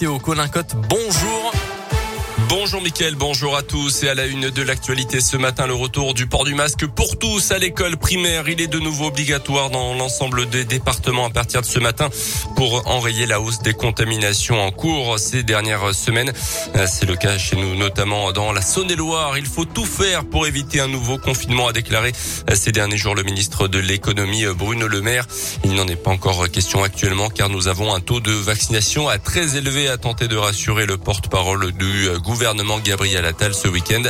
Théo Colincotte, bonjour. Bonjour Mickaël, bonjour à tous et à la une de l'actualité ce matin le retour du port du masque pour tous à l'école primaire. Il est de nouveau obligatoire dans l'ensemble des départements à partir de ce matin pour enrayer la hausse des contaminations en cours ces dernières semaines. C'est le cas chez nous notamment dans la Saône-et-Loire. Il faut tout faire pour éviter un nouveau confinement a déclaré ces derniers jours le ministre de l'économie Bruno Le Maire. Il n'en est pas encore question actuellement car nous avons un taux de vaccination à très élevé à tenter de rassurer le porte-parole du gouvernement gouvernement Gabriel Attal ce week-end.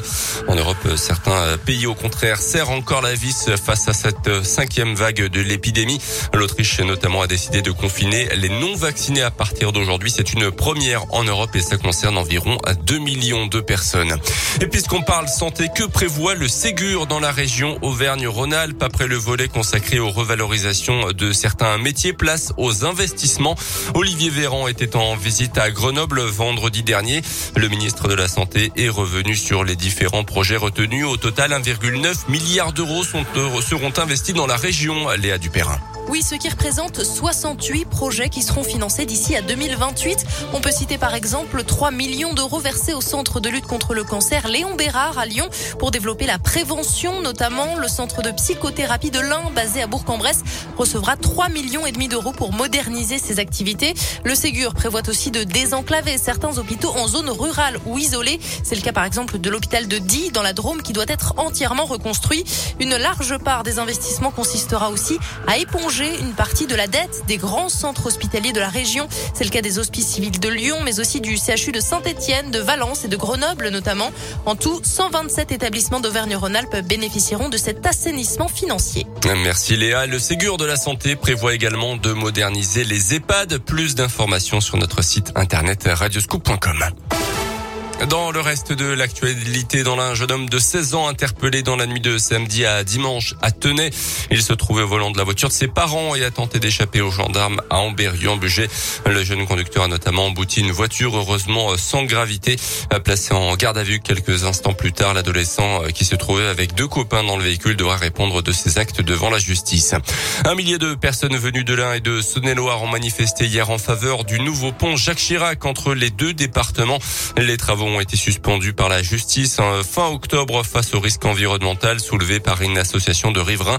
En Europe, certains pays au contraire serrent encore la vis face à cette cinquième vague de l'épidémie. L'Autriche notamment a décidé de confiner les non-vaccinés à partir d'aujourd'hui. C'est une première en Europe et ça concerne environ 2 millions de personnes. Et puisqu'on parle santé, que prévoit le Ségur dans la région Auvergne-Rhône-Alpes après le volet consacré aux revalorisations de certains métiers? Place aux investissements. Olivier Véran était en visite à Grenoble vendredi dernier. Le ministre de la Santé est revenu sur les différents projets retenus. Au total, 1,9 milliard d'euros seront investis dans la région, Léa Dupérin. Oui, ce qui représente 68 projets qui seront financés d'ici à 2028. On peut citer par exemple 3 millions d'euros versés au centre de lutte contre le cancer Léon Bérard à Lyon pour développer la prévention, notamment le centre de psychothérapie de l'Ain basé à Bourg-en-Bresse recevra 3 millions et demi d'euros pour moderniser ses activités. Le Ségur prévoit aussi de désenclaver certains hôpitaux en zone rurale ou isolée. C'est le cas par exemple de l'hôpital de Die dans la Drôme qui doit être entièrement reconstruit. Une large part des investissements consistera aussi à éponger une partie de la dette des grands centres hospitaliers de la région. C'est le cas des hospices civils de Lyon, mais aussi du CHU de Saint-Etienne, de Valence et de Grenoble notamment. En tout, 127 établissements d'Auvergne-Rhône-Alpes bénéficieront de cet assainissement financier. Merci Léa. Le Ségur de la Santé prévoit également de moderniser les EHPAD. Plus d'informations sur notre site internet radioscoop.com. Dans le reste de l'actualité, dans l'un jeune homme de 16 ans interpellé dans la nuit de samedi à dimanche à Tenay. Il se trouvait au volant de la voiture de ses parents et a tenté d'échapper aux gendarmes à amberieu en Le jeune conducteur a notamment embouti une voiture, heureusement sans gravité, placé en garde à vue quelques instants plus tard. L'adolescent qui se trouvait avec deux copains dans le véhicule devra répondre de ses actes devant la justice. Un millier de personnes venues de l'Ain et de Saône-et-Loire ont manifesté hier en faveur du nouveau pont Jacques Chirac entre les deux départements. Les travaux ont été suspendus par la justice fin octobre face au risque environnemental soulevé par une association de riverains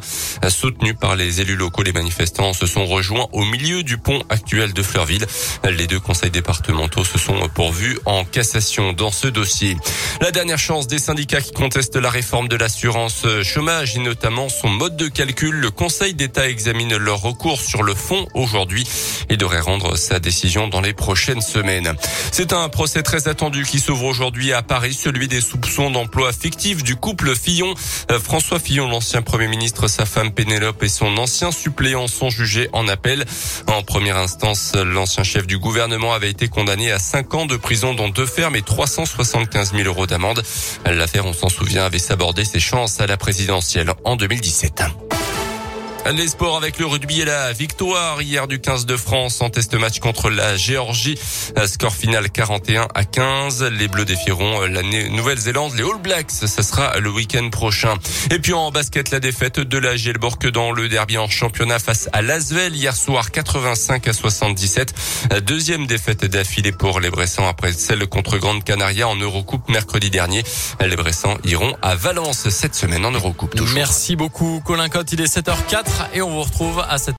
soutenue par les élus locaux. Les manifestants se sont rejoints au milieu du pont actuel de Fleurville. Les deux conseils départementaux se sont pourvus en cassation dans ce dossier. La dernière chance des syndicats qui contestent la réforme de l'assurance chômage et notamment son mode de calcul. Le Conseil d'État examine leur recours sur le fond aujourd'hui et devrait rendre sa décision dans les prochaines semaines. C'est un procès très attendu qui s'ouvre aujourd'hui à Paris, celui des soupçons d'emploi fictif du couple Fillon. Euh, François Fillon, l'ancien Premier ministre, sa femme Pénélope et son ancien suppléant sont jugés en appel. En première instance, l'ancien chef du gouvernement avait été condamné à 5 ans de prison dont deux fermes et 375 000 euros d'amende. L'affaire, on s'en souvient, avait sabordé ses chances à la présidentielle en 2017. Les sports avec le rugby et la victoire hier du 15 de France en test match contre la Géorgie. Score final 41 à 15. Les Bleus défieront la Nouvelle-Zélande. Les All Blacks, ce sera le week-end prochain. Et puis en basket, la défaite de la Gielborg dans le derby en championnat face à Lasvel hier soir 85 à 77. Deuxième défaite d'affilée pour les Bressans après celle contre Grande Canaria en Eurocoupe mercredi dernier. Les Bressans iront à Valence cette semaine en Eurocoupe. Merci beaucoup Colin Cotte. Il est 7h04 et on vous retrouve à cette